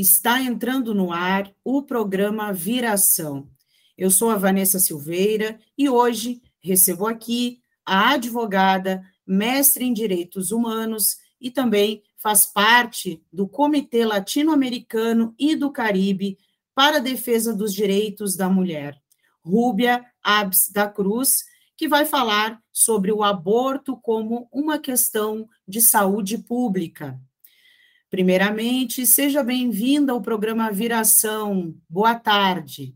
está entrando no ar o programa Viração. Eu sou a Vanessa Silveira e hoje recebo aqui a advogada, mestre em Direitos Humanos e também faz parte do Comitê Latino-Americano e do Caribe para a Defesa dos Direitos da Mulher, Rúbia Abs da Cruz, que vai falar sobre o aborto como uma questão de saúde pública. Primeiramente, seja bem-vinda ao programa Viração. Boa tarde.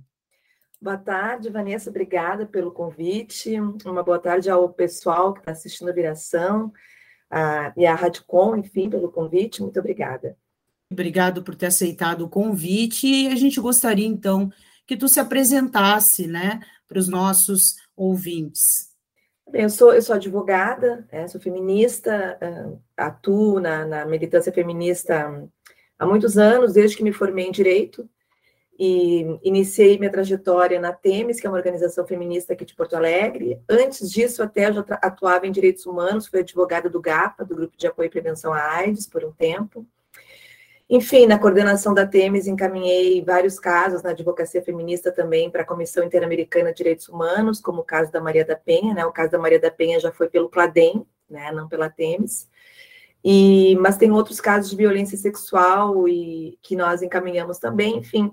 Boa tarde, Vanessa. Obrigada pelo convite. Uma boa tarde ao pessoal que está assistindo a Viração a, e a Radicom, enfim, pelo convite. Muito obrigada. Obrigado por ter aceitado o convite. E a gente gostaria, então, que tu se apresentasse, né, para os nossos ouvintes. Eu sou, eu sou advogada, né, sou feminista, uh, atuo na, na, militância feminista há muitos anos, desde que me formei em Direito, e iniciei minha trajetória na TEMES, que é uma organização feminista aqui de Porto Alegre. Antes disso, até eu já atuava em Direitos Humanos, fui advogada do GAPA, do Grupo de Apoio e Prevenção à AIDS, por um tempo. Enfim, na coordenação da Temes, encaminhei vários casos na advocacia feminista também para a Comissão Interamericana de Direitos Humanos, como o caso da Maria da Penha, né? O caso da Maria da Penha já foi pelo Cladem, né? Não pela Temes. E, mas tem outros casos de violência sexual e que nós encaminhamos também, enfim.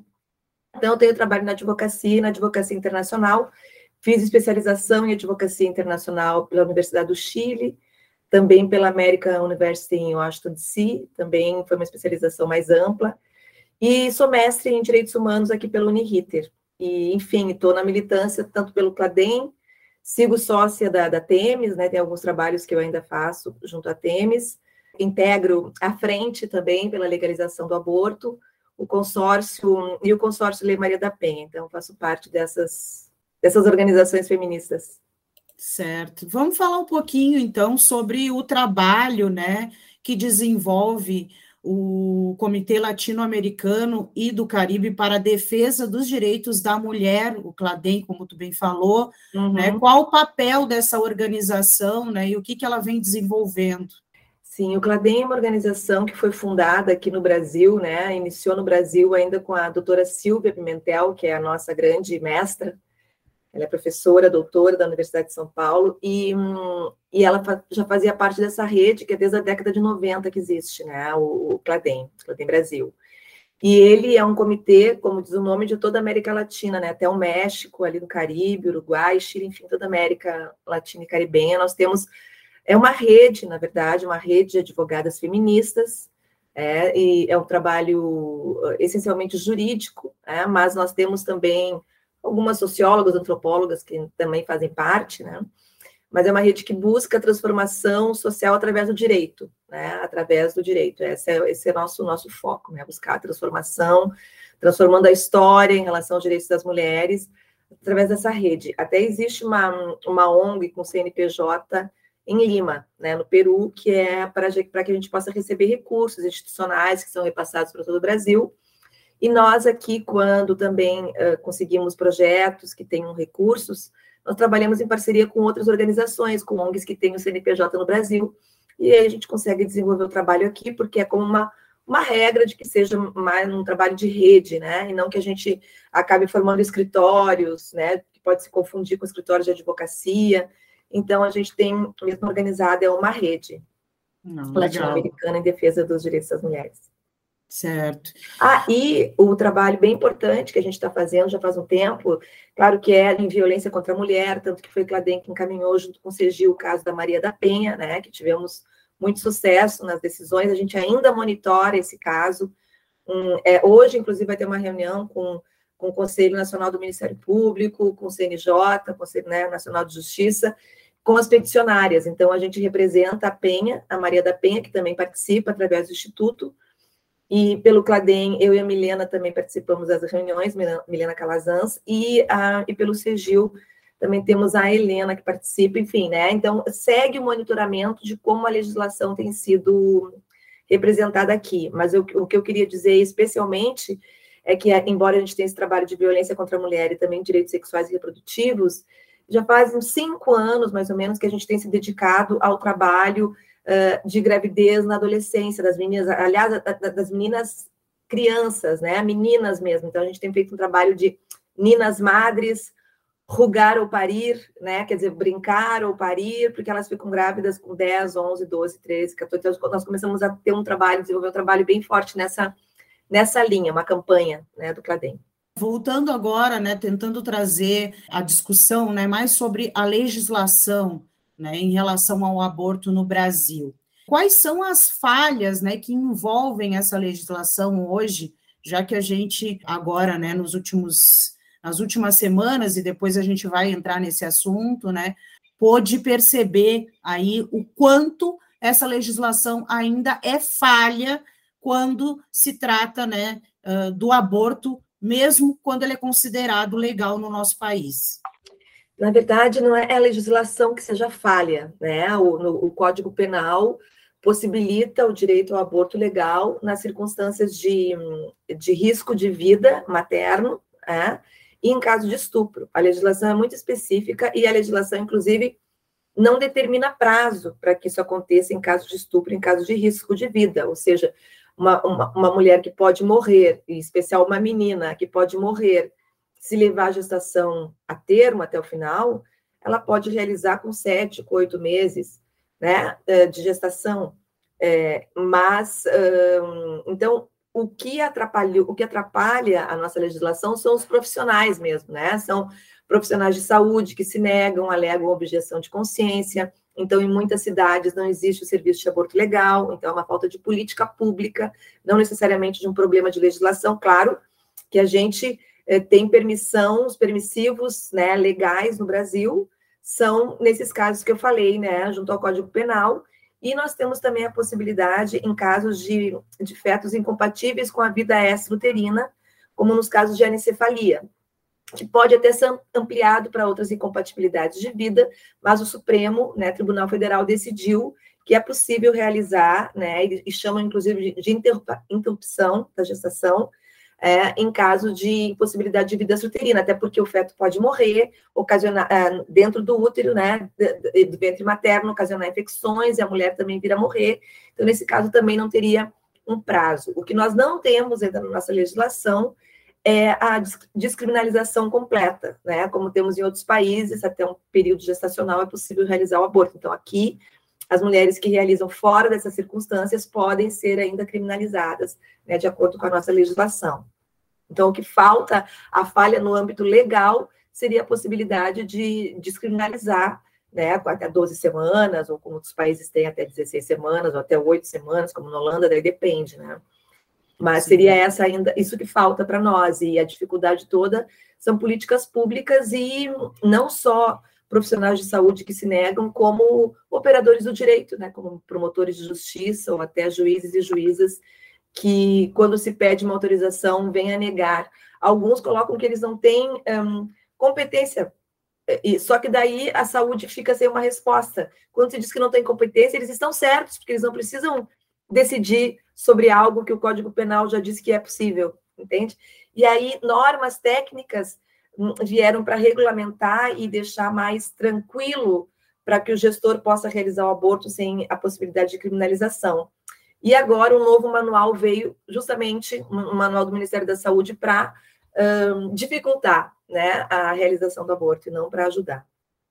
Então, eu tenho trabalho na advocacia, na advocacia internacional, fiz especialização em advocacia internacional pela Universidade do Chile, também pela American University em Washington DC, também foi uma especialização mais ampla, e sou mestre em Direitos Humanos aqui pelo Uniriter. E, enfim, estou na militância tanto pelo CLADEM, sigo sócia da, da Temes, né, tem alguns trabalhos que eu ainda faço junto à Temes, integro a frente também pela legalização do aborto, o consórcio e o consórcio Lei Maria da Penha, então faço parte dessas, dessas organizações feministas. Certo. Vamos falar um pouquinho, então, sobre o trabalho né, que desenvolve o Comitê Latino-Americano e do Caribe para a Defesa dos Direitos da Mulher, o CLADEM, como tu bem falou, né? uhum. né? qual o papel dessa organização né, e o que, que ela vem desenvolvendo? Sim, o CLADEM é uma organização que foi fundada aqui no Brasil, né? iniciou no Brasil ainda com a doutora Silvia Pimentel, que é a nossa grande mestra, ela é professora, doutora da Universidade de São Paulo, e, e ela já fazia parte dessa rede que é desde a década de 90 que existe, né? O, o CLADEM, CLADEM Brasil. E ele é um comitê, como diz o nome, de toda a América Latina, né? Até o México, ali no Caribe, Uruguai, Chile, enfim, toda a América Latina e Caribenha. Nós temos, é uma rede, na verdade, uma rede de advogadas feministas, é, e é um trabalho essencialmente jurídico, é, mas nós temos também algumas sociólogas, antropólogas que também fazem parte, né? Mas é uma rede que busca a transformação social através do direito, né? Através do direito. Esse é, esse é nosso nosso foco, né? Buscar a transformação, transformando a história em relação aos direitos das mulheres através dessa rede. Até existe uma, uma ONG com CNPJ em Lima, né, no Peru, que é para que a gente possa receber recursos institucionais que são repassados para todo o Brasil e nós aqui, quando também uh, conseguimos projetos que tenham recursos, nós trabalhamos em parceria com outras organizações, com ONGs que têm o CNPJ no Brasil, e aí a gente consegue desenvolver o trabalho aqui, porque é como uma, uma regra de que seja mais um trabalho de rede, né? E não que a gente acabe formando escritórios, né? Que pode se confundir com escritórios de advocacia. Então, a gente tem, mesmo organizada, é uma rede latino-americana em defesa dos direitos das mulheres. Certo. Ah, e o trabalho bem importante que a gente está fazendo já faz um tempo, claro que é em violência contra a mulher, tanto que foi Cladem que encaminhou junto com o CEGIL o caso da Maria da Penha, né, que tivemos muito sucesso nas decisões, a gente ainda monitora esse caso. Um, é, hoje, inclusive, vai ter uma reunião com, com o Conselho Nacional do Ministério Público, com o CNJ, Conselho né, Nacional de Justiça, com as peticionárias. Então, a gente representa a Penha, a Maria da Penha, que também participa através do Instituto, e pelo Cladem, eu e a Milena também participamos das reuniões, Milena Calazans, e, a, e pelo Segil também temos a Helena que participa, enfim, né? Então, segue o monitoramento de como a legislação tem sido representada aqui. Mas eu, o que eu queria dizer especialmente é que, embora a gente tenha esse trabalho de violência contra a mulher e também direitos sexuais e reprodutivos, já faz cinco anos, mais ou menos, que a gente tem se dedicado ao trabalho de gravidez na adolescência, das meninas, aliás, das meninas crianças, né, meninas mesmo. Então, a gente tem feito um trabalho de ninas madres, rugar ou parir, né? Quer dizer, brincar ou parir, porque elas ficam grávidas com 10, 11, 12, 13, 14. Então, nós começamos a ter um trabalho, desenvolver um trabalho bem forte nessa, nessa linha, uma campanha né, do Cladem. Voltando agora, né, tentando trazer a discussão né, mais sobre a legislação né, em relação ao aborto no Brasil. Quais são as falhas né, que envolvem essa legislação hoje, já que a gente agora, né, nos últimos nas últimas semanas, e depois a gente vai entrar nesse assunto, né, pôde perceber aí o quanto essa legislação ainda é falha quando se trata né, do aborto, mesmo quando ele é considerado legal no nosso país. Na verdade, não é a legislação que seja falha, né? O, no, o Código Penal possibilita o direito ao aborto legal nas circunstâncias de, de risco de vida materno, né? e em caso de estupro. A legislação é muito específica e a legislação, inclusive, não determina prazo para que isso aconteça em caso de estupro, em caso de risco de vida, ou seja, uma, uma, uma mulher que pode morrer, em especial uma menina que pode morrer se levar a gestação a termo até o final, ela pode realizar com sete, com oito meses né, eh, de gestação. É, mas, então, o que o que atrapalha a nossa legislação são os profissionais mesmo, né? São profissionais de saúde que se negam, alegam objeção de consciência. Então, em muitas cidades não existe o serviço de aborto legal, então é uma falta de política pública, não necessariamente de um problema de legislação. Claro que a gente eh, tem permissão, os permissivos né, legais no Brasil são nesses casos que eu falei, né, junto ao Código Penal, e nós temos também a possibilidade, em casos de, de fetos incompatíveis com a vida extra-uterina, como nos casos de anencefalia, que pode até ser ampliado para outras incompatibilidades de vida, mas o Supremo, né, Tribunal Federal, decidiu que é possível realizar, né, e chamam inclusive de interrupção da gestação, é, em caso de impossibilidade de vida uterina, até porque o feto pode morrer, ocasionar é, dentro do útero, né, do ventre materno, ocasionar infecções e a mulher também vir a morrer. Então, nesse caso, também não teria um prazo. O que nós não temos ainda na nossa legislação é a descriminalização completa, né? Como temos em outros países, até um período gestacional é possível realizar o aborto. Então, aqui as mulheres que realizam fora dessas circunstâncias podem ser ainda criminalizadas, né, de acordo com a nossa legislação. Então, o que falta, a falha no âmbito legal, seria a possibilidade de descriminalizar, né, até 12 semanas, ou como outros países têm até 16 semanas, ou até 8 semanas, como na Holanda, daí depende, né? Mas seria essa ainda, isso que falta para nós, e a dificuldade toda são políticas públicas e não só profissionais de saúde que se negam, como operadores do direito, né, como promotores de justiça ou até juízes e juízas que, quando se pede uma autorização, vêm a negar. Alguns colocam que eles não têm um, competência, só que daí a saúde fica sem uma resposta. Quando se diz que não tem competência, eles estão certos, porque eles não precisam decidir sobre algo que o Código Penal já disse que é possível, entende? E aí, normas técnicas vieram para regulamentar e deixar mais tranquilo para que o gestor possa realizar o aborto sem a possibilidade de criminalização. E agora um novo manual veio justamente, um manual do Ministério da Saúde, para um, dificultar né, a realização do aborto e não para ajudar.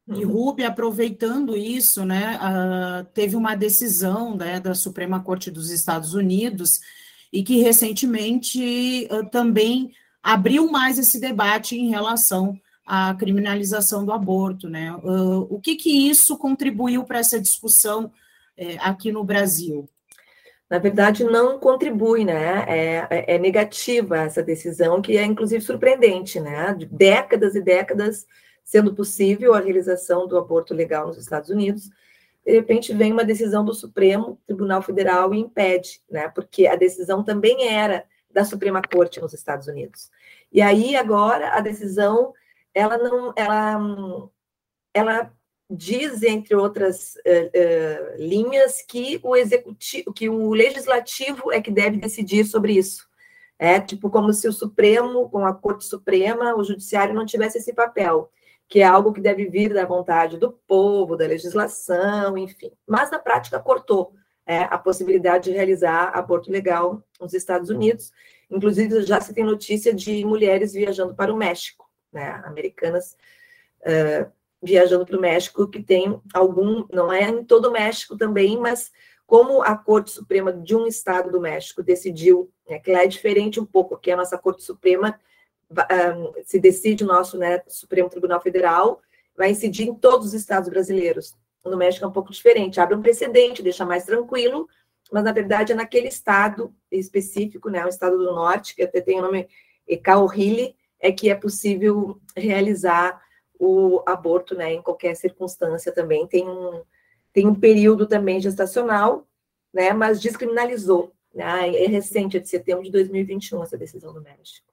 E Rubi, aproveitando isso, né, uh, teve uma decisão né, da Suprema Corte dos Estados Unidos e que recentemente uh, também abriu mais esse debate em relação à criminalização do aborto, né? Uh, o que que isso contribuiu para essa discussão é, aqui no Brasil? Na verdade, não contribui, né? É, é, é, negativa essa decisão, que é inclusive surpreendente, né? Décadas e décadas sendo possível a realização do aborto legal nos Estados Unidos. de repente vem uma decisão do Supremo Tribunal Federal e impede, né? Porque a decisão também era da Suprema Corte nos Estados Unidos. E aí agora a decisão ela não ela ela diz entre outras uh, uh, linhas que o executivo que o legislativo é que deve decidir sobre isso. É tipo como se o Supremo, com a Corte Suprema, o Judiciário não tivesse esse papel que é algo que deve vir da vontade do povo, da legislação, enfim. Mas na prática cortou é, a possibilidade de realizar aborto legal nos Estados Unidos. Inclusive, já se tem notícia de mulheres viajando para o México, né, americanas uh, viajando para o México, que tem algum, não é em todo o México também, mas como a Corte Suprema de um estado do México decidiu, né, que lá é diferente um pouco, que a nossa Corte Suprema se decide o nosso né, Supremo Tribunal Federal, vai incidir em todos os estados brasileiros. No México é um pouco diferente, abre um precedente, deixa mais tranquilo, mas na verdade é naquele estado específico, né, o estado do norte, que até tem o nome Ecaorrile, é que é possível realizar o aborto, né, em qualquer circunstância também. Tem um, tem um período também gestacional, né, mas descriminalizou. Né, é recente, é de setembro de 2021 essa decisão do México.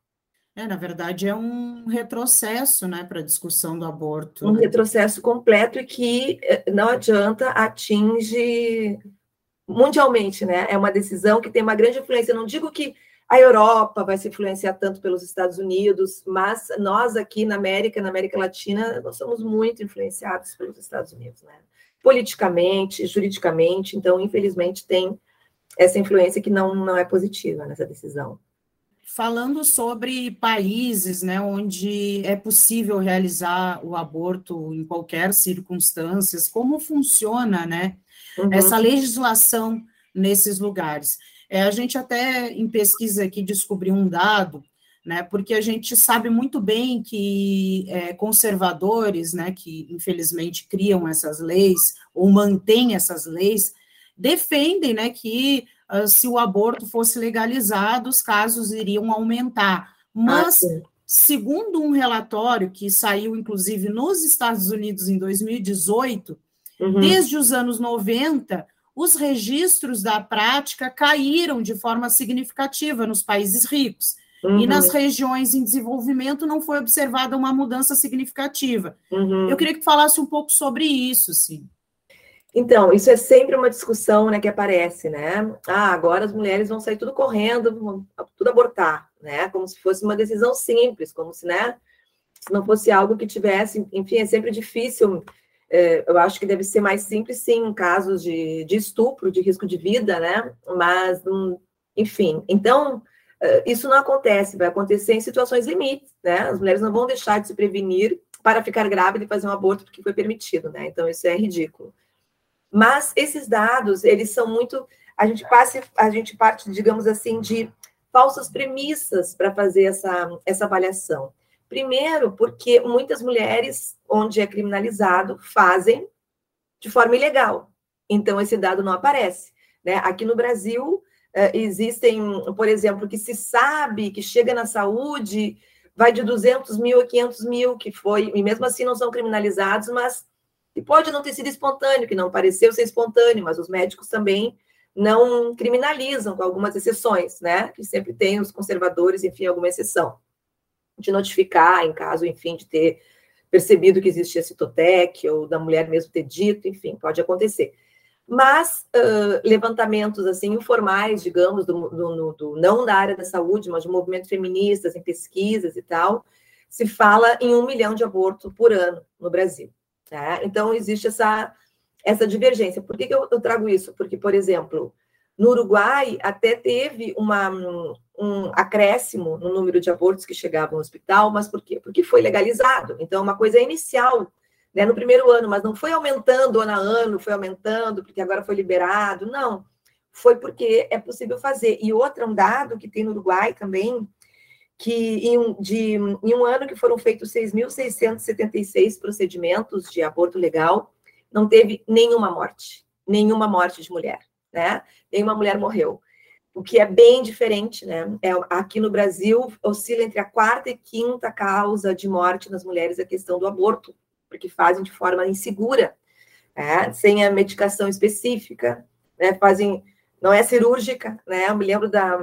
É, na verdade, é um retrocesso né, para a discussão do aborto. Um retrocesso completo e que eh, não adianta, atinge mundialmente, né? É uma decisão que tem uma grande influência. Eu não digo que a Europa vai se influenciar tanto pelos Estados Unidos, mas nós aqui na América, na América Latina, nós somos muito influenciados pelos Estados Unidos, né? Politicamente, juridicamente, então, infelizmente, tem essa influência que não, não é positiva nessa decisão falando sobre países né, onde é possível realizar o aborto em qualquer circunstância, como funciona né, uhum. essa legislação nesses lugares. É, a gente até em pesquisa aqui descobriu um dado, né, porque a gente sabe muito bem que é, conservadores, né, que infelizmente criam essas leis ou mantêm essas leis, defendem né, que se o aborto fosse legalizado, os casos iriam aumentar. Mas, ah, segundo um relatório que saiu, inclusive, nos Estados Unidos em 2018, uhum. desde os anos 90, os registros da prática caíram de forma significativa nos países ricos. Uhum. E nas regiões em desenvolvimento não foi observada uma mudança significativa. Uhum. Eu queria que falasse um pouco sobre isso, sim. Então, isso é sempre uma discussão né, que aparece, né? Ah, agora as mulheres vão sair tudo correndo, vão tudo abortar, né? Como se fosse uma decisão simples, como se, né? Se não fosse algo que tivesse, enfim, é sempre difícil. É, eu acho que deve ser mais simples, sim, em casos de, de estupro, de risco de vida, né? Mas, hum, enfim, então é, isso não acontece, vai acontecer em situações limites, né? As mulheres não vão deixar de se prevenir para ficar grávida e fazer um aborto porque foi permitido, né? Então isso é ridículo. Mas esses dados, eles são muito. A gente, passe, a gente parte, digamos assim, de falsas premissas para fazer essa, essa avaliação. Primeiro, porque muitas mulheres, onde é criminalizado, fazem de forma ilegal. Então, esse dado não aparece. Né? Aqui no Brasil, eh, existem, por exemplo, que se sabe que chega na saúde, vai de 200 mil a 500 mil, que foi, e mesmo assim não são criminalizados, mas e pode não ter sido espontâneo, que não pareceu ser espontâneo, mas os médicos também não criminalizam, com algumas exceções, né? Que sempre tem os conservadores, enfim, alguma exceção. De notificar, em caso, enfim, de ter percebido que existia citotec, ou da mulher mesmo ter dito, enfim, pode acontecer. Mas uh, levantamentos, assim, informais, digamos, do, do, do, não da área da saúde, mas de movimentos feministas, em pesquisas e tal, se fala em um milhão de abortos por ano no Brasil. Tá? Então, existe essa, essa divergência. Por que, que eu, eu, trago isso? Porque, por exemplo, no Uruguai até teve uma, um acréscimo no número de abortos que chegavam ao hospital, mas por quê? Porque foi legalizado. Então, uma coisa inicial, né, no primeiro ano, mas não foi aumentando ano a ano, foi aumentando porque agora foi liberado, não. Foi porque é possível fazer. E outro um dado que tem no Uruguai também, que em um, de, em um ano que foram feitos 6.676 procedimentos de aborto legal, não teve nenhuma morte, nenhuma morte de mulher, né? Nenhuma mulher morreu. O que é bem diferente, né? É, aqui no Brasil oscila entre a quarta e quinta causa de morte nas mulheres a questão do aborto, porque fazem de forma insegura. é, sem a medicação específica, né, fazem, não é cirúrgica, né, eu me lembro da,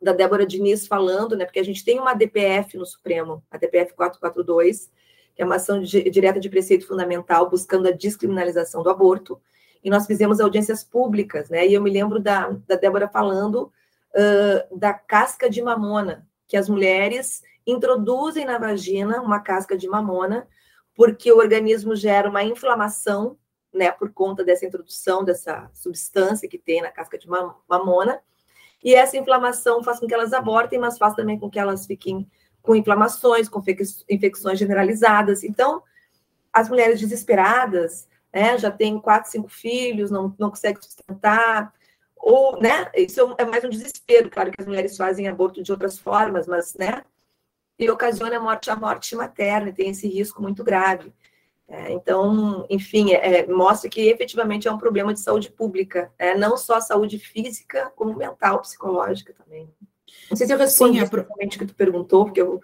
da Débora Diniz falando, né, porque a gente tem uma DPF no Supremo, a DPF 442, que é uma ação de, direta de preceito fundamental buscando a descriminalização do aborto, e nós fizemos audiências públicas, né, e eu me lembro da, da Débora falando uh, da casca de mamona, que as mulheres introduzem na vagina uma casca de mamona, porque o organismo gera uma inflamação, né, por conta dessa introdução dessa substância que tem na casca de mamona, e essa inflamação faz com que elas abortem, mas faz também com que elas fiquem com inflamações, com infecções generalizadas. Então, as mulheres desesperadas, né, já têm quatro, cinco filhos, não, não conseguem sustentar, ou, né, isso é mais um desespero, claro que as mulheres fazem aborto de outras formas, mas, né, e ocasiona a morte, a morte materna, e tem esse risco muito grave. É, então, enfim, é, é, mostra que efetivamente é um problema de saúde pública, é, não só saúde física, como mental, psicológica também. Não sei se eu respondi sim, o que tu perguntou, porque eu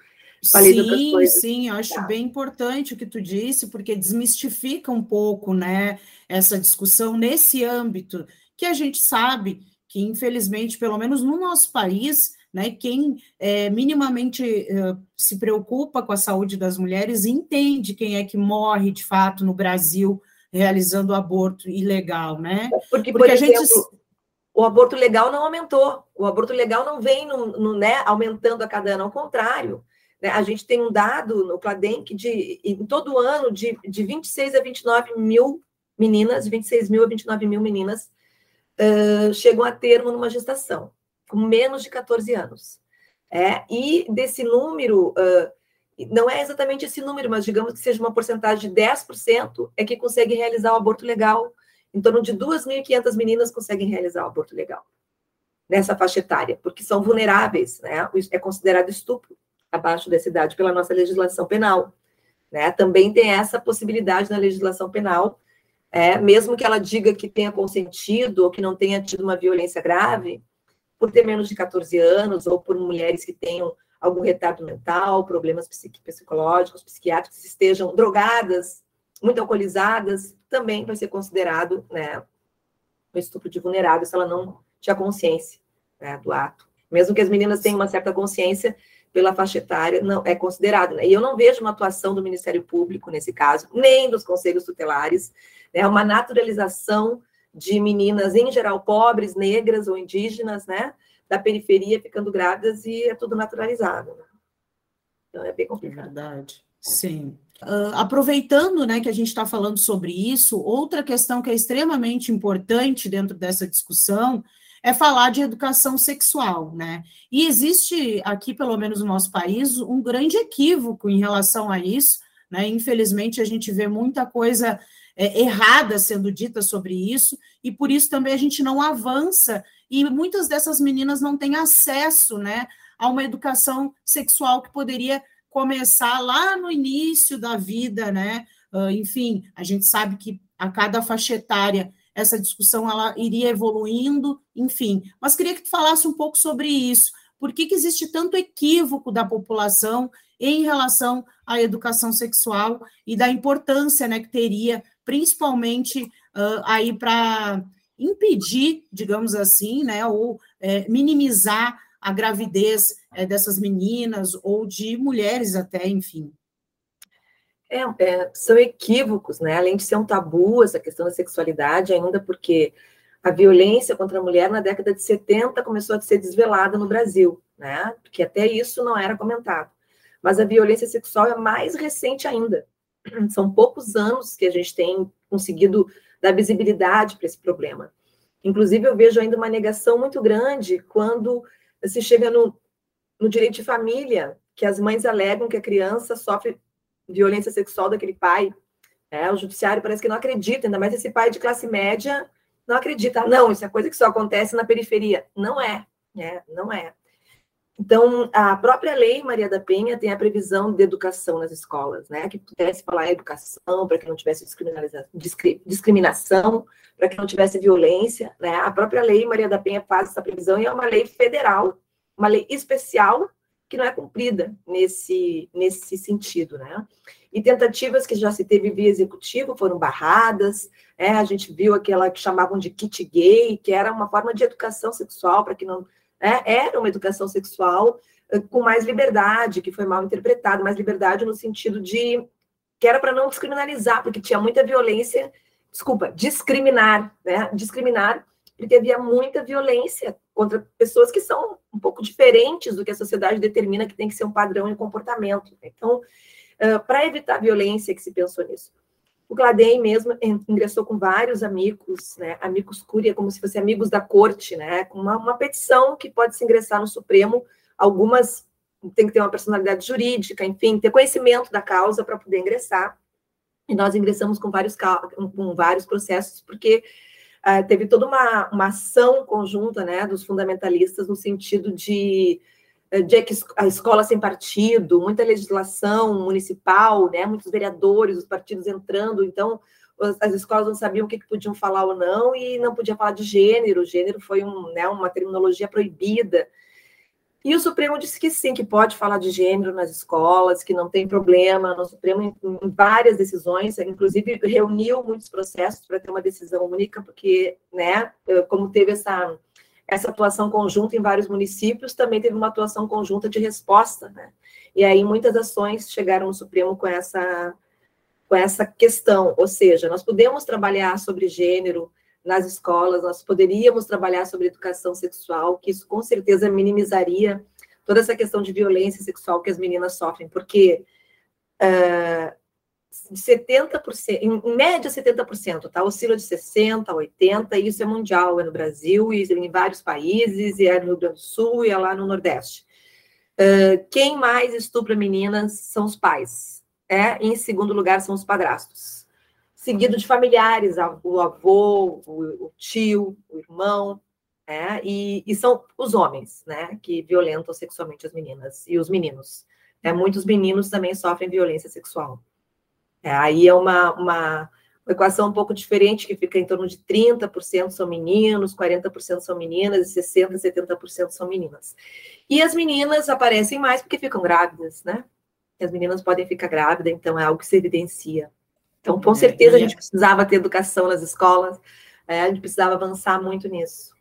falei sim, de outras coisas. Sim, eu acho tá. bem importante o que tu disse, porque desmistifica um pouco, né, essa discussão nesse âmbito, que a gente sabe que, infelizmente, pelo menos no nosso país, né? Quem é, minimamente uh, se preocupa com a saúde das mulheres entende quem é que morre de fato no Brasil realizando aborto ilegal, né? Porque, Porque por a exemplo, gente o aborto legal não aumentou, o aborto legal não vem no, no, né, aumentando a cada ano, ao contrário. Né? A gente tem um dado no Cladenc de, em todo ano, de, de 26 a 29 mil meninas, 26 mil a 29 mil meninas uh, chegam a termo numa gestação com menos de 14 anos. É, e desse número, uh, não é exatamente esse número, mas digamos que seja uma porcentagem de 10% é que consegue realizar o aborto legal. Em torno de 2.500 meninas conseguem realizar o aborto legal nessa faixa etária, porque são vulneráveis, né? É considerado estupro abaixo dessa idade pela nossa legislação penal. Né? Também tem essa possibilidade na legislação penal, é, mesmo que ela diga que tenha consentido ou que não tenha tido uma violência grave, por ter menos de 14 anos ou por mulheres que tenham algum retardo mental, problemas psicológicos, psiquiátricos, estejam drogadas, muito alcoolizadas, também vai ser considerado né, um estupro de vulnerável se ela não tinha consciência né, do ato. Mesmo que as meninas tenham uma certa consciência pela faixa etária, não é considerado. Né? E eu não vejo uma atuação do Ministério Público nesse caso, nem dos conselhos tutelares, é né, uma naturalização de meninas, em geral, pobres, negras ou indígenas, né? Da periferia ficando grávidas e é tudo naturalizado. Né? Então é bem complicado. É verdade. Sim. Uh, aproveitando né, que a gente está falando sobre isso, outra questão que é extremamente importante dentro dessa discussão é falar de educação sexual, né? E existe aqui, pelo menos no nosso país, um grande equívoco em relação a isso, né? Infelizmente, a gente vê muita coisa é, errada sendo dita sobre isso, e por isso também a gente não avança, e muitas dessas meninas não têm acesso né, a uma educação sexual que poderia começar lá no início da vida, né? Uh, enfim, a gente sabe que a cada faixa etária essa discussão ela iria evoluindo, enfim. Mas queria que tu falasse um pouco sobre isso. Por que, que existe tanto equívoco da população em relação à educação sexual e da importância né, que teria principalmente uh, aí para impedir, digamos assim, né, ou é, minimizar a gravidez é, dessas meninas ou de mulheres até, enfim. É, é, são equívocos, né? Além de ser um tabu essa questão da sexualidade, ainda porque a violência contra a mulher na década de 70 começou a ser desvelada no Brasil, né? Porque até isso não era comentado. Mas a violência sexual é mais recente ainda. São poucos anos que a gente tem conseguido dar visibilidade para esse problema. Inclusive, eu vejo ainda uma negação muito grande quando se chega no, no direito de família, que as mães alegam que a criança sofre violência sexual daquele pai. É, o judiciário parece que não acredita, ainda mais esse pai de classe média não acredita. Não, isso é coisa que só acontece na periferia. Não é, né? Não é. Então, a própria lei Maria da Penha tem a previsão de educação nas escolas, né? Que pudesse falar educação para que não tivesse discriminação, para que não tivesse violência, né? A própria lei Maria da Penha faz essa previsão e é uma lei federal, uma lei especial que não é cumprida nesse, nesse sentido, né? E tentativas que já se teve via executivo foram barradas, é, a gente viu aquela que chamavam de kit gay, que era uma forma de educação sexual, para que não. É, era uma educação sexual com mais liberdade, que foi mal interpretada, mais liberdade no sentido de que era para não descriminalizar, porque tinha muita violência, desculpa, discriminar, né? Discriminar, porque havia muita violência contra pessoas que são um pouco diferentes do que a sociedade determina que tem que ser um padrão de comportamento. Então, uh, para evitar violência que se pensou nisso. O Gladem mesmo ingressou com vários amigos, né, amigos curia, como se fossem amigos da corte, né, com uma, uma petição que pode se ingressar no Supremo, algumas tem que ter uma personalidade jurídica, enfim, ter conhecimento da causa para poder ingressar. E nós ingressamos com vários, com vários processos, porque uh, teve toda uma, uma ação conjunta né, dos fundamentalistas no sentido de, de a escola sem partido, muita legislação municipal, né, muitos vereadores, os partidos entrando, então as escolas não sabiam o que, podiam falar ou não, e não podia falar de gênero, gênero foi um, né, uma terminologia proibida, e o Supremo disse que sim, que pode falar de gênero nas escolas, que não tem problema. No Supremo, em, em várias decisões, inclusive reuniu muitos processos para ter uma decisão única, porque, né, eh, como teve essa, essa atuação conjunta em vários municípios, também teve uma atuação conjunta de resposta, né? E aí muitas ações chegaram no Supremo com essa, com essa questão, ou seja, nós podemos trabalhar sobre gênero, nas escolas, nós poderíamos trabalhar sobre educação sexual, que isso com certeza minimizaria toda essa questão de violência sexual que as meninas sofrem, porque uh, 70%, em média 70%, tá? Oscila de 60% a 80%, e isso é mundial, é no Brasil, e em vários países, e é no Rio Grande do Sul, e é lá no Nordeste. Uh, quem mais estupra meninas são os pais, é? em segundo lugar são os padrastos seguido de familiares, o avô, o, tio, o irmão, né? e, e, são os homens, né, que violentam sexualmente as meninas e os meninos. É, muitos meninos também sofrem violência sexual. É, aí é uma, uma, uma, equação um pouco diferente, que fica em torno de 30% são meninos, 40% são meninas, e 60%, 70% são meninas. E as meninas aparecem mais porque ficam grávidas, né? As meninas podem ficar grávidas, então é algo que se evidencia. Então, com é, certeza, a gente precisava ter educação nas escolas, é, a gente precisava avançar muito nisso.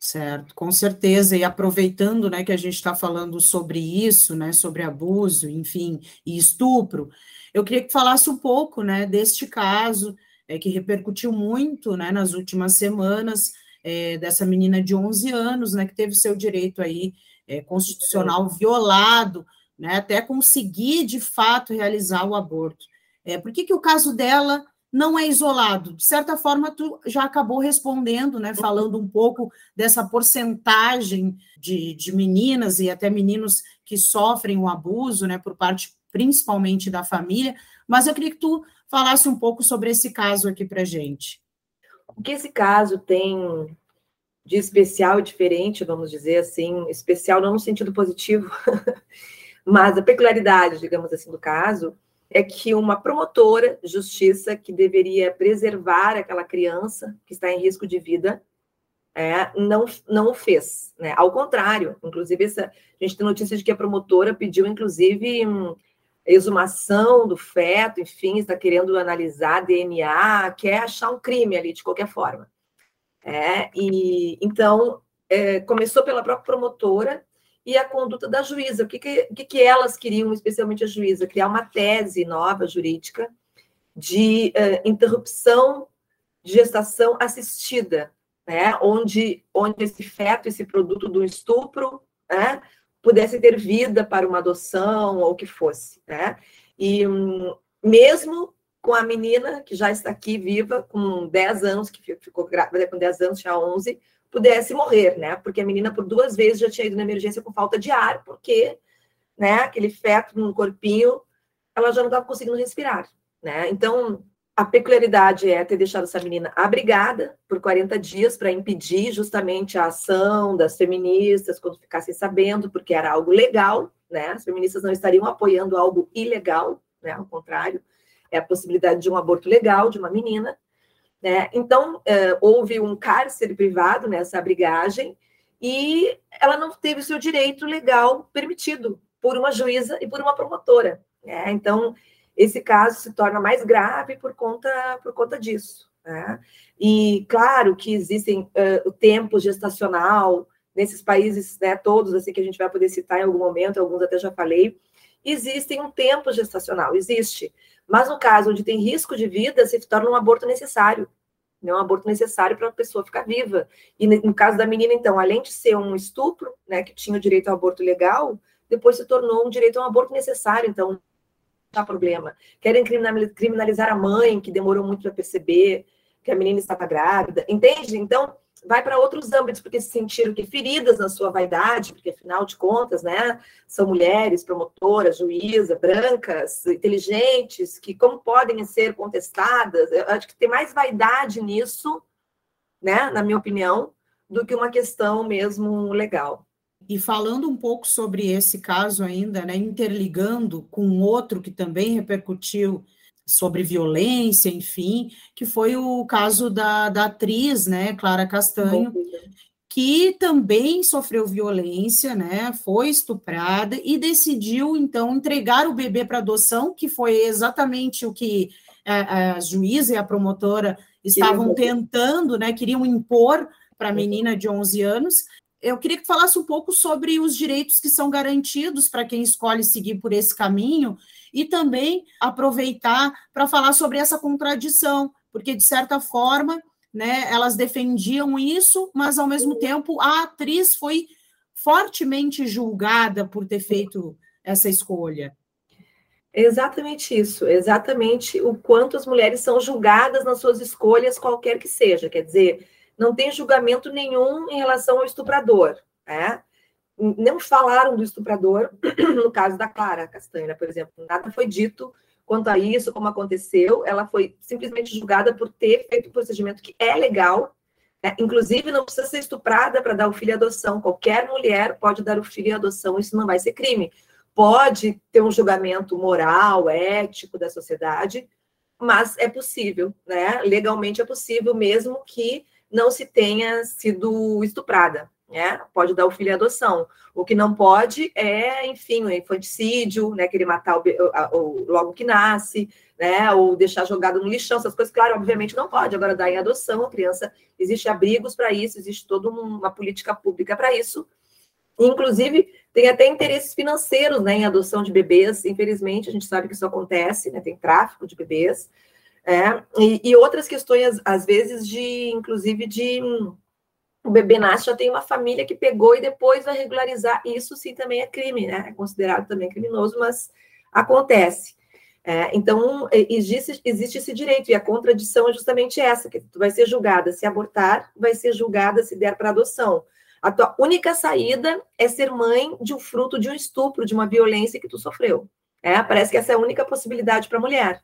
Certo, com certeza, e aproveitando né, que a gente está falando sobre isso, né, sobre abuso, enfim, e estupro, eu queria que falasse um pouco né, deste caso, é, que repercutiu muito né, nas últimas semanas, é, dessa menina de 11 anos, né, que teve seu direito aí é, constitucional violado, né, até conseguir de fato realizar o aborto. É, por que, que o caso dela não é isolado? De certa forma, tu já acabou respondendo, né? Falando um pouco dessa porcentagem de, de meninas e até meninos que sofrem o abuso, né? Por parte principalmente da família. Mas eu queria que tu falasse um pouco sobre esse caso aqui para gente. O que esse caso tem de especial e diferente, vamos dizer assim, especial não no sentido positivo, mas a peculiaridade, digamos assim, do caso, é que uma promotora de justiça que deveria preservar aquela criança que está em risco de vida é, não, não o fez. Né? Ao contrário, inclusive, essa, a gente tem notícia de que a promotora pediu, inclusive, um, exumação do feto, enfim, está querendo analisar DNA, quer achar um crime ali, de qualquer forma. É, e então é, começou pela própria promotora e a conduta da juíza. O que, que, que elas queriam, especialmente a juíza? Criar uma tese nova jurídica de uh, interrupção de gestação assistida, né? onde, onde esse feto, esse produto do estupro, né? Pudesse ter vida para uma adoção ou o que fosse. Né? E um, mesmo com a menina que já está aqui viva, com 10 anos, que ficou grávida com 10 anos, já 11, pudesse morrer, né? Porque a menina por duas vezes já tinha ido na emergência com falta de ar, porque, né, aquele feto no corpinho, ela já não estava conseguindo respirar, né? Então, a peculiaridade é ter deixado essa menina abrigada por 40 dias para impedir justamente a ação das feministas quando ficassem sabendo, porque era algo legal, né? As feministas não estariam apoiando algo ilegal, né? Ao contrário, é a possibilidade de um aborto legal de uma menina. Né? Então, uh, houve um cárcere privado nessa abrigagem, e ela não teve o seu direito legal permitido por uma juíza e por uma promotora. Né? Então, esse caso se torna mais grave por conta, por conta disso. Né? E claro que existem uh, o tempo gestacional nesses países, né, todos assim que a gente vai poder citar em algum momento, alguns até já falei, existem um tempo gestacional, existe. Mas no caso onde tem risco de vida, se torna um aborto necessário. Né, um aborto necessário para a pessoa ficar viva. E no caso da menina, então, além de ser um estupro, né, que tinha o direito ao aborto legal, depois se tornou um direito a um aborto necessário. Então, problema. Querem criminalizar a mãe, que demorou muito para perceber que a menina estava grávida, entende? Então, vai para outros âmbitos, porque se sentiram que feridas na sua vaidade, porque afinal de contas, né, são mulheres, promotoras, juíza, brancas, inteligentes, que como podem ser contestadas, eu acho que tem mais vaidade nisso, né, na minha opinião, do que uma questão mesmo legal. E falando um pouco sobre esse caso ainda, né, interligando com outro que também repercutiu sobre violência, enfim, que foi o caso da, da atriz, né, Clara Castanho, que também sofreu violência, né, foi estuprada e decidiu, então, entregar o bebê para adoção, que foi exatamente o que a, a juíza e a promotora estavam tentando, né, queriam impor para a menina de 11 anos, eu queria que falasse um pouco sobre os direitos que são garantidos para quem escolhe seguir por esse caminho e também aproveitar para falar sobre essa contradição, porque de certa forma, né, elas defendiam isso, mas ao mesmo tempo a atriz foi fortemente julgada por ter feito essa escolha. Exatamente isso, exatamente o quanto as mulheres são julgadas nas suas escolhas, qualquer que seja. Quer dizer, não tem julgamento nenhum em relação ao estuprador. Né? Não falaram do estuprador, no caso da Clara Castanha, por exemplo, nada foi dito quanto a isso, como aconteceu. Ela foi simplesmente julgada por ter feito um procedimento que é legal. Né? Inclusive, não precisa ser estuprada para dar o filho em adoção. Qualquer mulher pode dar o filho em adoção, isso não vai ser crime. Pode ter um julgamento moral, ético da sociedade, mas é possível, né? Legalmente é possível, mesmo que não se tenha sido estuprada. Né? Pode dar o filho em adoção. O que não pode é, enfim, o infanticídio, né? Querer matar o, o, logo que nasce, né? Ou deixar jogado no lixão, essas coisas, claro, obviamente não pode. Agora, dar em adoção, a criança, existe abrigos para isso, existe toda uma política pública para isso. Inclusive, tem até interesses financeiros né, em adoção de bebês. Infelizmente, a gente sabe que isso acontece, né? Tem tráfico de bebês. É, e, e, outras questões, às vezes, de, inclusive, de o bebê nasce, já tem uma família que pegou e depois vai regularizar. Isso sim também é crime, né? É considerado também criminoso, mas acontece. É, então, existe, existe esse direito, e a contradição é justamente essa, que tu vai ser julgada se abortar, vai ser julgada se der para adoção. A tua única saída é ser mãe de um fruto de um estupro, de uma violência que tu sofreu. É, parece que essa é a única possibilidade para a mulher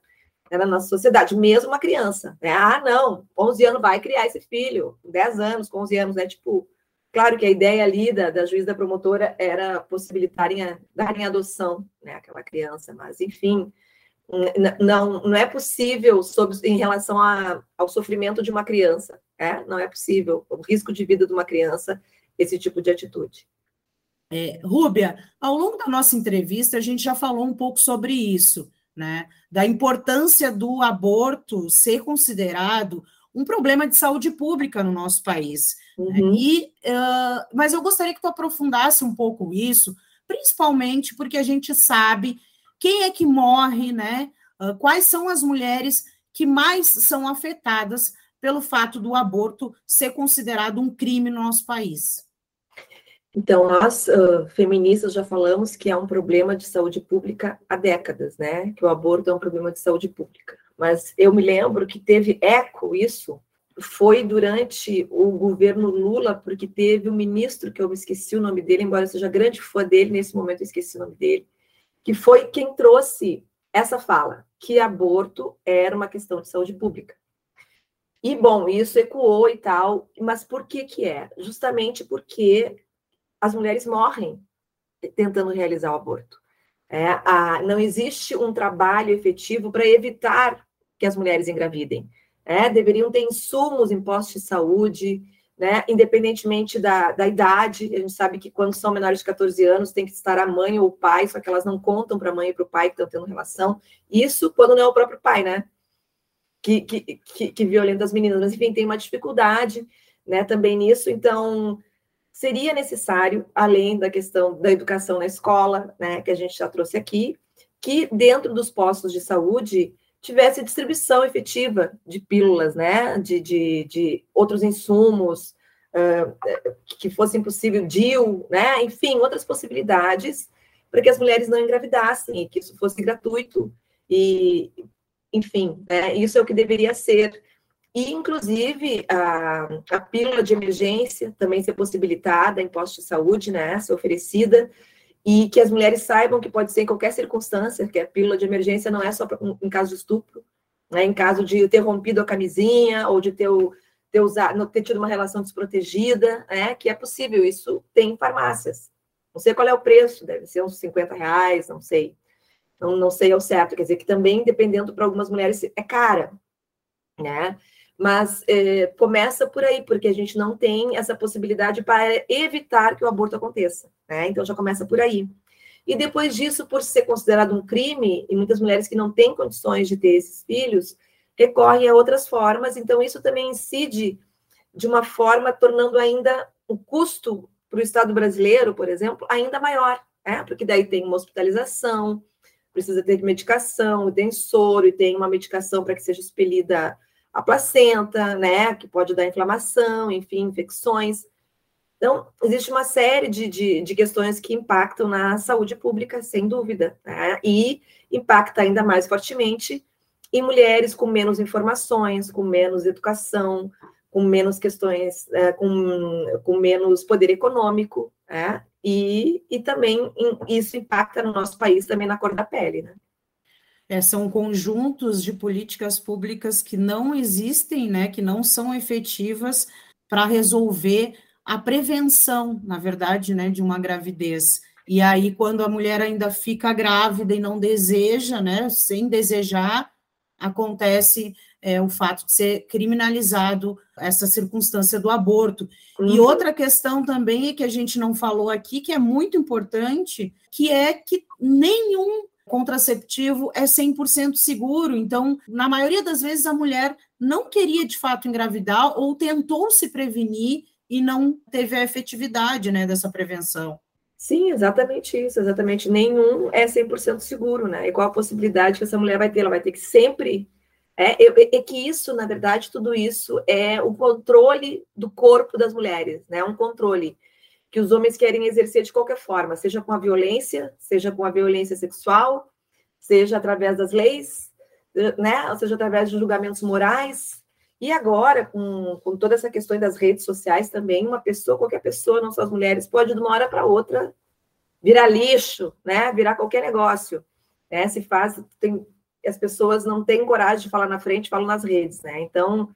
né, na nossa sociedade, mesmo uma criança. Né? Ah, não, 11 anos vai criar esse filho, 10 anos, com 11 anos, né? Tipo, claro que a ideia ali da, da juíza da promotora era possibilitarem a, darem adoção, né, aquela criança, mas enfim, não, não é possível sobre, em relação a, ao sofrimento de uma criança, é? não é possível, o risco de vida de uma criança, esse tipo de atitude. É, Rúbia, ao longo da nossa entrevista, a gente já falou um pouco sobre isso, né? Da importância do aborto ser considerado um problema de saúde pública no nosso país. Né? Uhum. E, uh, mas eu gostaria que tu aprofundasse um pouco isso, principalmente porque a gente sabe quem é que morre, né? Uh, quais são as mulheres que mais são afetadas pelo fato do aborto ser considerado um crime no nosso país. Então, nós, uh, feministas, já falamos que é um problema de saúde pública há décadas, né? Que o aborto é um problema de saúde pública. Mas eu me lembro que teve eco isso, foi durante o governo Lula, porque teve um ministro, que eu me esqueci o nome dele, embora eu seja grande fã dele, nesse momento eu esqueci o nome dele, que foi quem trouxe essa fala, que aborto era uma questão de saúde pública. E, bom, isso ecoou e tal, mas por que que é? Justamente porque as mulheres morrem tentando realizar o aborto. É, a, não existe um trabalho efetivo para evitar que as mulheres engravidem. É, deveriam ter insumos em postos de saúde, né? Independentemente da, da idade, a gente sabe que quando são menores de 14 anos tem que estar a mãe ou o pai, só que elas não contam para a mãe e para o pai que estão tendo relação. Isso quando não é o próprio pai, né? Que, que, que, que violenta as meninas. Mas, enfim, tem uma dificuldade né, também nisso. Então, seria necessário, além da questão da educação na escola, né, que a gente já trouxe aqui, que dentro dos postos de saúde tivesse distribuição efetiva de pílulas, né, de, de, de outros insumos, uh, que fossem possível, DIL, né, enfim, outras possibilidades para que as mulheres não engravidassem e que isso fosse gratuito e, enfim, né, isso é o que deveria ser. E, inclusive, a, a pílula de emergência também ser possibilitada em postos de saúde, né, ser oferecida, e que as mulheres saibam que pode ser em qualquer circunstância, que a pílula de emergência não é só pra, em caso de estupro, né, em caso de ter rompido a camisinha ou de ter, ter, usado, ter tido uma relação desprotegida, né, que é possível, isso tem em farmácias. Não sei qual é o preço, deve ser uns 50 reais, não sei. Não, não sei ao certo, quer dizer que também, dependendo para algumas mulheres, é cara, né? Mas é, começa por aí, porque a gente não tem essa possibilidade para evitar que o aborto aconteça. Né? Então já começa por aí. E depois disso, por ser considerado um crime, e muitas mulheres que não têm condições de ter esses filhos recorrem a outras formas, então isso também incide de uma forma tornando ainda o custo para o Estado brasileiro, por exemplo, ainda maior, né? porque daí tem uma hospitalização, precisa ter medicação, tem soro, e tem uma medicação para que seja expelida a placenta, né, que pode dar inflamação, enfim, infecções. Então, existe uma série de, de, de questões que impactam na saúde pública, sem dúvida, né? e impacta ainda mais fortemente em mulheres com menos informações, com menos educação, com menos questões, é, com, com menos poder econômico, né? e, e também isso impacta no nosso país também na cor da pele, né? É, são conjuntos de políticas públicas que não existem, né, que não são efetivas para resolver a prevenção, na verdade, né, de uma gravidez. E aí, quando a mulher ainda fica grávida e não deseja, né, sem desejar, acontece é, o fato de ser criminalizado essa circunstância do aborto. Uhum. E outra questão também que a gente não falou aqui, que é muito importante, que é que nenhum contraceptivo é 100% seguro. Então, na maioria das vezes, a mulher não queria de fato engravidar ou tentou se prevenir e não teve a efetividade né, dessa prevenção. Sim, exatamente isso, exatamente. Nenhum é 100% seguro, né? E qual a possibilidade que essa mulher vai ter? Ela vai ter que sempre. É, é, é, que isso, na verdade, tudo isso é o controle do corpo das mulheres, né? Um controle que os homens querem exercer de qualquer forma, seja com a violência, seja com a violência sexual, seja através das leis, né, ou seja através de julgamentos morais. E agora, com, com toda essa questão das redes sociais também, uma pessoa, qualquer pessoa, não só as mulheres, pode de uma hora para outra virar lixo, né, virar qualquer negócio. Né, se faz, tem, as pessoas não têm coragem de falar na frente, falam nas redes, né? Então,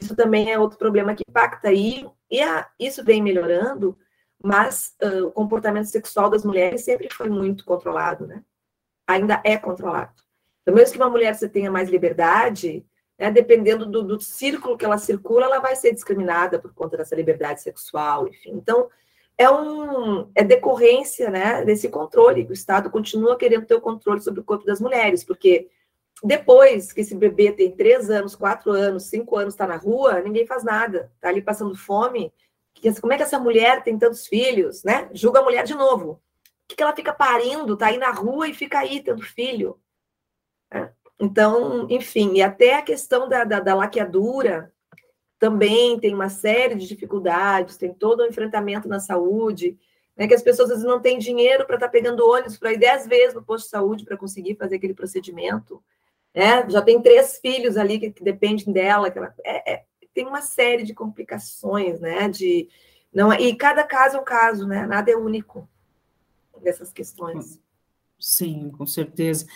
isso também é outro problema que impacta aí, e a, isso vem melhorando, mas uh, o comportamento sexual das mulheres sempre foi muito controlado, né? Ainda é controlado. Então, mesmo que uma mulher você tenha mais liberdade, né, dependendo do, do, círculo que ela circula, ela vai ser discriminada por conta dessa liberdade sexual, enfim. Então, é um é decorrência, né, desse controle. O Estado continua querendo ter o controle sobre o corpo das mulheres, porque depois que esse bebê tem três anos, quatro anos, cinco anos, está na rua, ninguém faz nada, está ali passando fome, como é que essa mulher tem tantos filhos, né? Julga a mulher de novo. O que, ela fica parindo, tá aí na rua e fica aí tendo filho? É. Então, enfim, e até a questão da, da, da laqueadura também tem uma série de dificuldades, tem todo o um enfrentamento na saúde, né, que as pessoas às vezes não têm dinheiro para estar tá pegando ônibus para ir dez vezes no posto de saúde para conseguir fazer aquele procedimento. Né? Já tem três filhos ali que, que dependem dela. Que ela, é, é, tem uma série de complicações, né? De, não, e cada caso é um caso, né? Nada é único dessas questões. Sim, com certeza.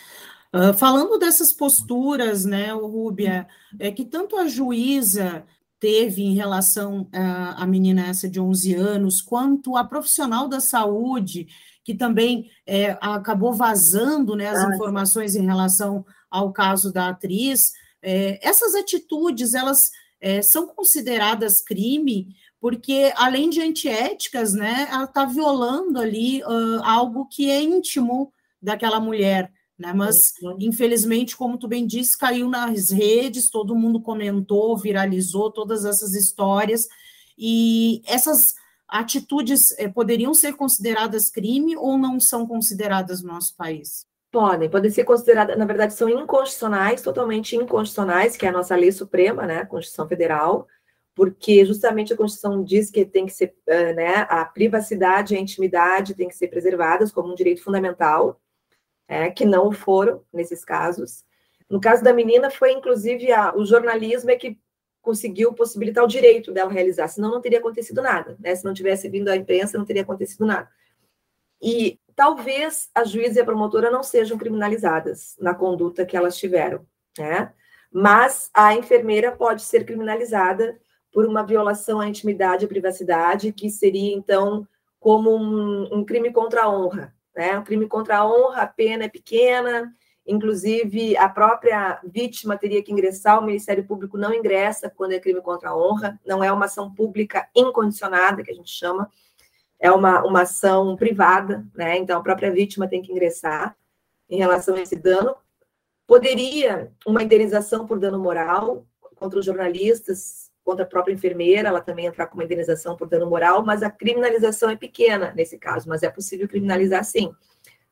Uh, falando dessas posturas, né, Rúbia, é que tanto a juíza teve em relação à menina essa de 11 anos, quanto a profissional da saúde, que também é, acabou vazando né, as ah, informações em relação ao caso da atriz, é, essas atitudes, elas é, são consideradas crime porque além de antiéticas, né, ela está violando ali uh, algo que é íntimo daquela mulher, né? Mas uhum. infelizmente, como tu bem disse, caiu nas redes, todo mundo comentou, viralizou todas essas histórias e essas atitudes eh, poderiam ser consideradas crime ou não são consideradas no nosso país? Podem, podem ser consideradas, na verdade, são inconstitucionais, totalmente inconstitucionais, que é a nossa lei suprema, né, a Constituição Federal, porque justamente a Constituição diz que tem que ser, eh, né, a privacidade e a intimidade têm que ser preservadas como um direito fundamental, é, que não foram nesses casos. No caso da menina, foi inclusive a, o jornalismo é que conseguiu possibilitar o direito dela realizar, senão não teria acontecido nada, né? Se não tivesse vindo a imprensa, não teria acontecido nada. E talvez a juíza e a promotora não sejam criminalizadas na conduta que elas tiveram, né? Mas a enfermeira pode ser criminalizada por uma violação à intimidade e privacidade, que seria, então, como um, um crime contra a honra, né? Um crime contra a honra, a pena é pequena, Inclusive, a própria vítima teria que ingressar, o Ministério Público não ingressa quando é crime contra a honra, não é uma ação pública incondicionada, que a gente chama, é uma, uma ação privada, né? Então, a própria vítima tem que ingressar em relação a esse dano. Poderia uma indenização por dano moral contra os jornalistas, contra a própria enfermeira, ela também entrar com uma indenização por dano moral, mas a criminalização é pequena nesse caso, mas é possível criminalizar sim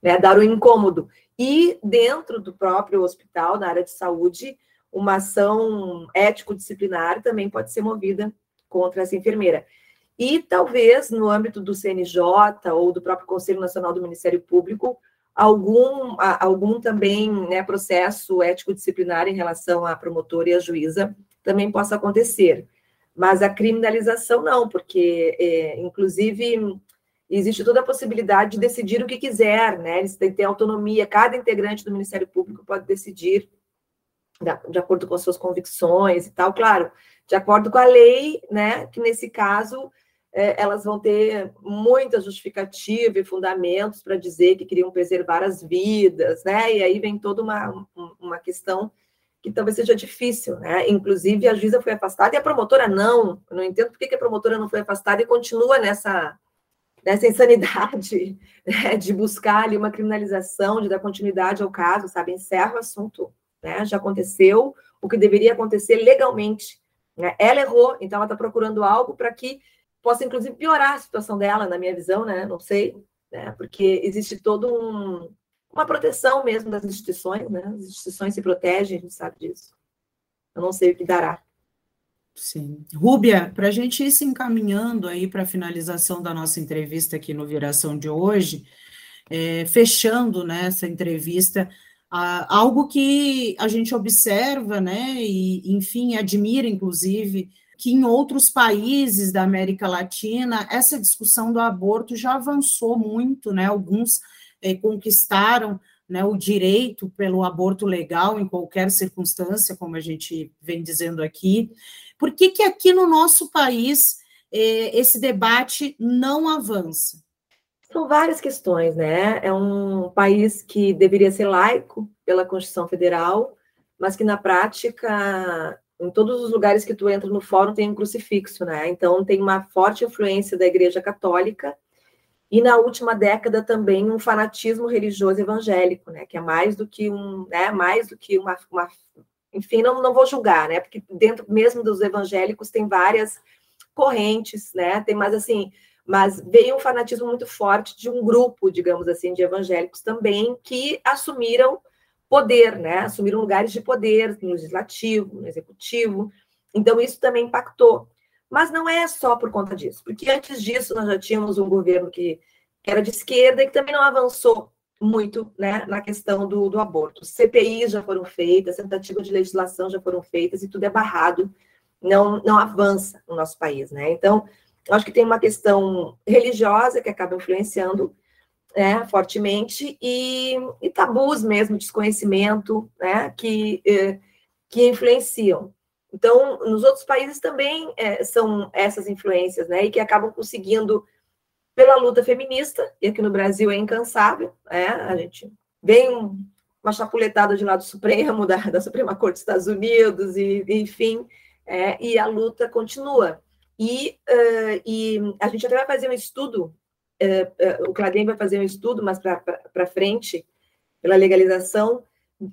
né, dar o incômodo. E dentro do próprio hospital, na área de saúde, uma ação ético-disciplinar também pode ser movida contra essa enfermeira. E talvez no âmbito do CNJ ou do próprio Conselho Nacional do Ministério Público, algum, algum também né, processo ético-disciplinar em relação à promotora e à juíza também possa acontecer. Mas a criminalização não, porque, é, inclusive, existe toda a possibilidade de decidir o que quiser, né? Eles têm que ter autonomia, cada integrante do Ministério Público pode decidir de acordo com as suas convicções e tal, claro, de acordo com a lei, né? Que nesse caso é, elas vão ter muita justificativa e fundamentos para dizer que queriam preservar as vidas, né? E aí vem toda uma, uma questão que talvez seja difícil, né? Inclusive, a juíza foi afastada e a promotora não. Eu não entendo por que a promotora não foi afastada e continua nessa, dessa insanidade né, de buscar ali uma criminalização, de dar continuidade ao caso, sabe? Encerra o assunto, né? Já aconteceu o que deveria acontecer legalmente. Né? Ela errou, então ela está procurando algo para que possa, inclusive, piorar a situação dela, na minha visão, né? Não sei, né? Porque existe todo um, uma proteção mesmo das instituições, né? As instituições se protegem, a gente sabe disso. Eu não sei o que dará. Sim. Rúbia, para a gente ir se encaminhando aí para a finalização da nossa entrevista aqui no Viração de hoje, é, fechando né, essa entrevista, algo que a gente observa, né, e enfim, admira, inclusive, que em outros países da América Latina, essa discussão do aborto já avançou muito, né, alguns é, conquistaram né, o direito pelo aborto legal em qualquer circunstância, como a gente vem dizendo aqui, por que, que aqui no nosso país eh, esse debate não avança? São várias questões, né? É um país que deveria ser laico pela Constituição Federal, mas que na prática, em todos os lugares que tu entra no fórum, tem um crucifixo, né? Então tem uma forte influência da Igreja Católica e na última década também um fanatismo religioso evangélico, né? Que é mais do que um, né? Mais do que uma, uma enfim, não, não vou julgar, né? Porque dentro mesmo dos evangélicos tem várias correntes, né? Tem mais assim, mas veio um fanatismo muito forte de um grupo, digamos assim, de evangélicos também que assumiram poder, né? Assumiram lugares de poder no legislativo, no executivo. Então isso também impactou. Mas não é só por conta disso, porque antes disso nós já tínhamos um governo que era de esquerda e que também não avançou muito né, na questão do, do aborto. CPIs já foram feitas, tentativas de legislação já foram feitas e tudo é barrado, não, não avança no nosso país. Né? Então, acho que tem uma questão religiosa que acaba influenciando né, fortemente e, e, tabus mesmo, desconhecimento, né, que, eh, que influenciam. Então, nos outros países também é, são essas influências, né, e que acabam conseguindo pela luta feminista, e aqui no Brasil é incansável, né? a gente vem um, uma chapuletada de lado Supremo, da, da Suprema Corte dos Estados Unidos, e enfim, é, e a luta continua. E, uh, e a gente até vai fazer um estudo, o Cladem vai fazer um estudo mais para frente, pela legalização,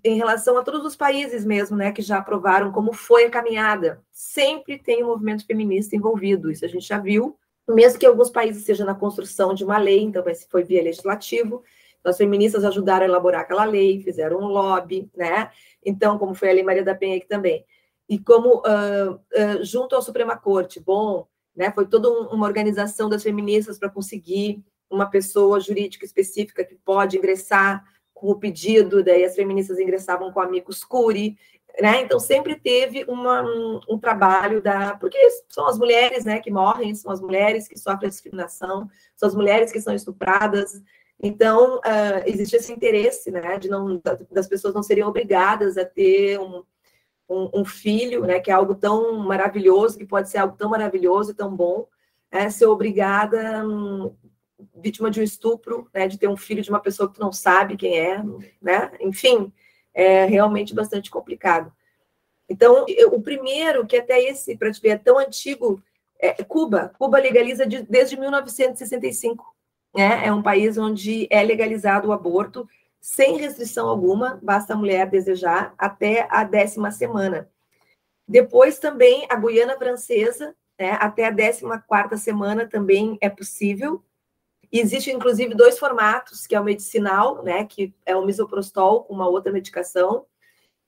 em relação a todos os países mesmo, né, que já aprovaram como foi a caminhada. Sempre tem um movimento feminista envolvido, isso a gente já viu, mesmo que alguns países seja na construção de uma lei, então esse foi via legislativo, as feministas ajudaram a elaborar aquela lei, fizeram um lobby, né? Então, como foi a Lei Maria da Penha aqui também. E como, uh, uh, junto à Suprema Corte, bom, né? Foi toda uma organização das feministas para conseguir uma pessoa jurídica específica que pode ingressar com o pedido, daí as feministas ingressavam com o amicus curi, né? Então sempre teve uma, um, um, trabalho da, porque são as mulheres, né, que morrem, são as mulheres que sofrem discriminação, são as mulheres que são estupradas, então, uh, existe esse interesse, né, de não, das pessoas não serem obrigadas a ter um, um, um, filho, né, que é algo tão maravilhoso, que pode ser algo tão maravilhoso e tão bom, é ser obrigada, um, vítima de um estupro, né, de ter um filho de uma pessoa que tu não sabe quem é, né, enfim, é realmente bastante complicado. Então, eu, o primeiro, que até esse, para te ver, é tão antigo, é Cuba. Cuba legaliza de, desde 1965 né? É um país onde é legalizado o aborto sem restrição alguma, basta a mulher desejar, até a décima semana. Depois também a Guiana Francesa, né, até a décima quarta semana também é possível. Existem, inclusive, dois formatos, que é o medicinal, né, que é o misoprostol com uma outra medicação,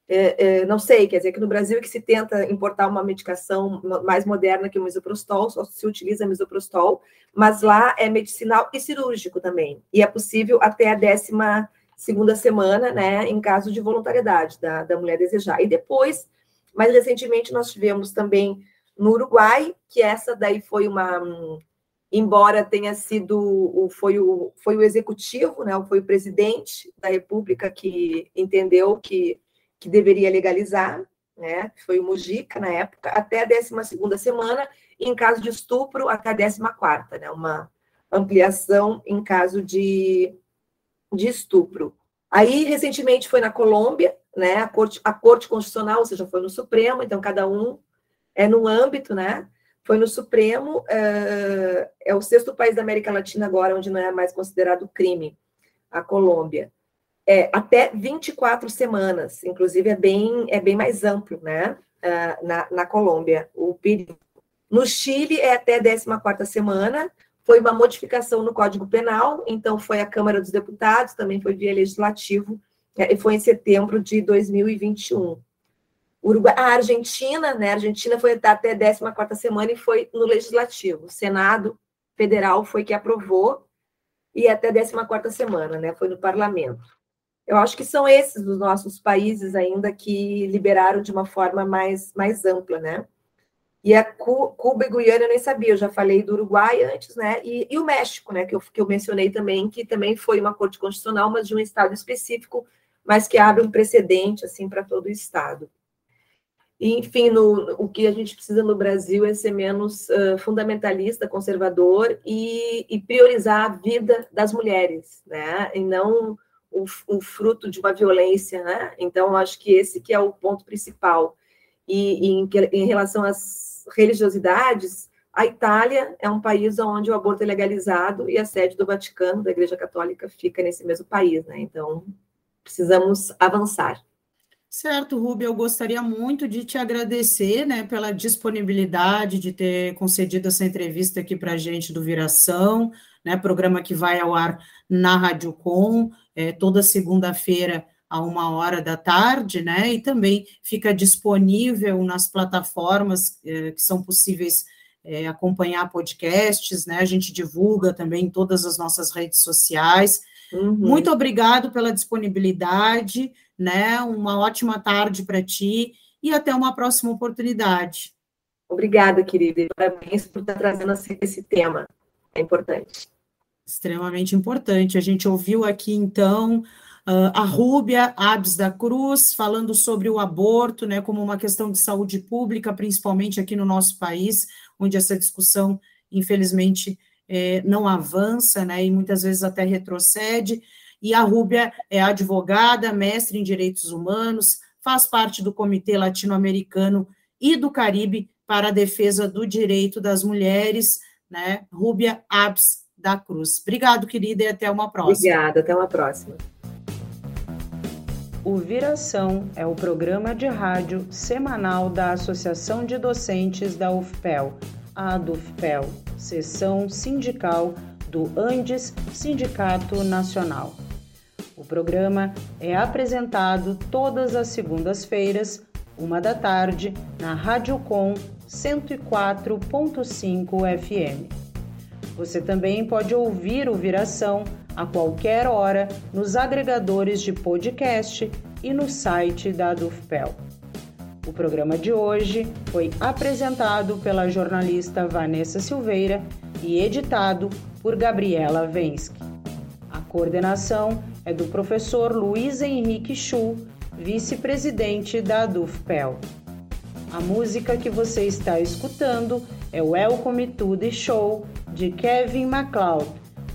é, é, não sei, quer dizer que no Brasil é que se tenta importar uma medicação mais moderna que o misoprostol, só se utiliza misoprostol, mas lá é medicinal e cirúrgico também, e é possível até a décima segunda semana, né, em caso de voluntariedade da, da mulher desejar. E depois, mais recentemente, nós tivemos também no Uruguai, que essa daí foi uma, embora tenha sido, foi o, foi o executivo, né, foi o presidente da República que entendeu que que deveria legalizar, né? Foi o Mujica na época, até a 12 semana, e em caso de estupro, até a 14, né? Uma ampliação em caso de, de estupro. Aí, recentemente, foi na Colômbia, né? A Corte, a Corte Constitucional, ou seja, foi no Supremo, então cada um é no âmbito, né? Foi no Supremo, é, é o sexto país da América Latina agora onde não é mais considerado crime, a Colômbia é, até 24 semanas, inclusive é bem, é bem mais amplo, né? Uh, na, na Colômbia, o período. No Chile é até 14 semana, foi uma modificação no Código Penal, então foi a Câmara dos Deputados, também foi via legislativo, é, e foi em setembro de 2021. Uruguai, a Argentina, né? A Argentina foi até 14 semana e foi no legislativo. O Senado Federal foi que aprovou e até 14 semana, né? Foi no parlamento. Eu acho que são esses os nossos países ainda que liberaram de uma forma mais, mais ampla, né? E a Cuba e Guiana eu nem sabia, eu já falei do Uruguai antes, né? E, e o México, né? Que eu, que eu mencionei também, que também foi uma corte constitucional, mas de um estado específico, mas que abre um precedente, assim, para todo o estado. E, enfim, no, o que a gente precisa no Brasil é ser menos uh, fundamentalista, conservador e, e, priorizar a vida das mulheres, né? E não o, o fruto de uma violência, né? Então, acho que esse que é o ponto principal. E, e em, em, relação às religiosidades, a Itália é um país onde o aborto é legalizado e a sede do Vaticano, da Igreja Católica, fica nesse mesmo país, né? Então, precisamos avançar. Certo, Rubia, eu gostaria muito de te agradecer né, pela disponibilidade de ter concedido essa entrevista aqui para a gente do Viração, né, programa que vai ao ar na Rádio Com é, toda segunda-feira a uma hora da tarde, né? E também fica disponível nas plataformas é, que são possíveis é, acompanhar podcasts, né? A gente divulga também em todas as nossas redes sociais. Uhum. Muito obrigado pela disponibilidade, né? Uma ótima tarde para ti e até uma próxima oportunidade. Obrigada, querida, parabéns por estar trazendo esse tema. É importante extremamente importante. A gente ouviu aqui, então, uh, a Rúbia Abs da Cruz falando sobre o aborto, né, como uma questão de saúde pública, principalmente aqui no nosso país, onde essa discussão, infelizmente, é, não avança, né, e muitas vezes até retrocede. E a Rúbia é advogada, mestre em direitos humanos, faz parte do Comitê Latino-Americano e do Caribe para a defesa do direito das mulheres, né? Rúbia Abs da Cruz. Obrigado, querida, e até uma próxima. Obrigada, até uma próxima. O Viração é o programa de rádio semanal da Associação de Docentes da UFPEL, a DUFPEL, seção sindical do Andes Sindicato Nacional. O programa é apresentado todas as segundas-feiras, uma da tarde, na Rádio Com 104.5 FM. Você também pode ouvir o Viração a qualquer hora nos agregadores de podcast e no site da Dufpel. O programa de hoje foi apresentado pela jornalista Vanessa Silveira e editado por Gabriela Vensky. A coordenação é do professor Luiz Henrique Chu, vice-presidente da Dufpel. A música que você está escutando é Welcome to the Show de Kevin MacLeod,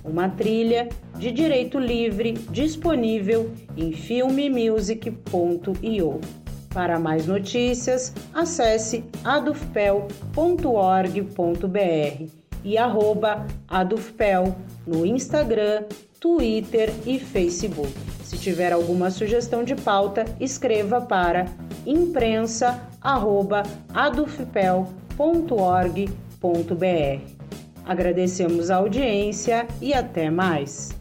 uma trilha de direito livre disponível em filmemusic.io. Para mais notícias, acesse adufpel.org.br e arroba adufpel no Instagram, Twitter e Facebook. Se tiver alguma sugestão de pauta, escreva para imprensa@adufpel.org.br. Agradecemos a audiência e até mais.